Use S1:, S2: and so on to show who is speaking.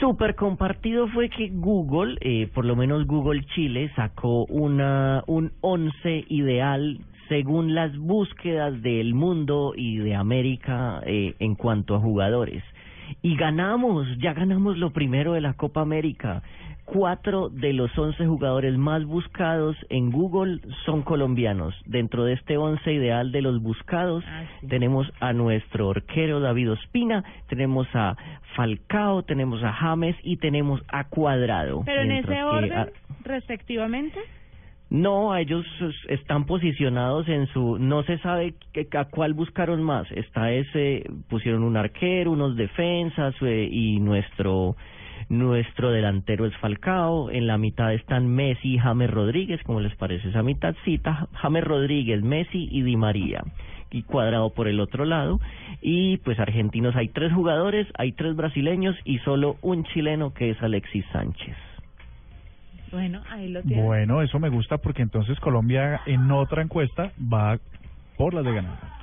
S1: Súper compartido fue que Google, eh, por lo menos Google Chile, sacó una, un 11 ideal según las búsquedas del mundo y de América eh, en cuanto a jugadores. Y ganamos, ya ganamos lo primero de la Copa América. Cuatro de los once jugadores más buscados en Google son colombianos. Dentro de este once ideal de los buscados
S2: Ah, sí.
S1: tenemos a nuestro arquero David Ospina, tenemos a Falcao, tenemos a James y tenemos a Cuadrado.
S2: Pero en ese orden,
S1: a-
S2: respectivamente.
S1: No, ellos es- están posicionados en su, no se sabe a cuál buscaron más. Está ese, pusieron un arquero, unos defensas eh, y nuestro nuestro delantero es Falcao. En la mitad están Messi y James Rodríguez, como les parece esa mitadcita. James Rodríguez, Messi y Di María. Y cuadrado por el otro lado. Y pues argentinos hay tres jugadores, hay tres brasileños y solo un chileno que es Alexis Sánchez.
S2: Bueno, ahí lo tienen.
S3: Bueno, eso me gusta porque entonces Colombia en otra encuesta va por las de ganar.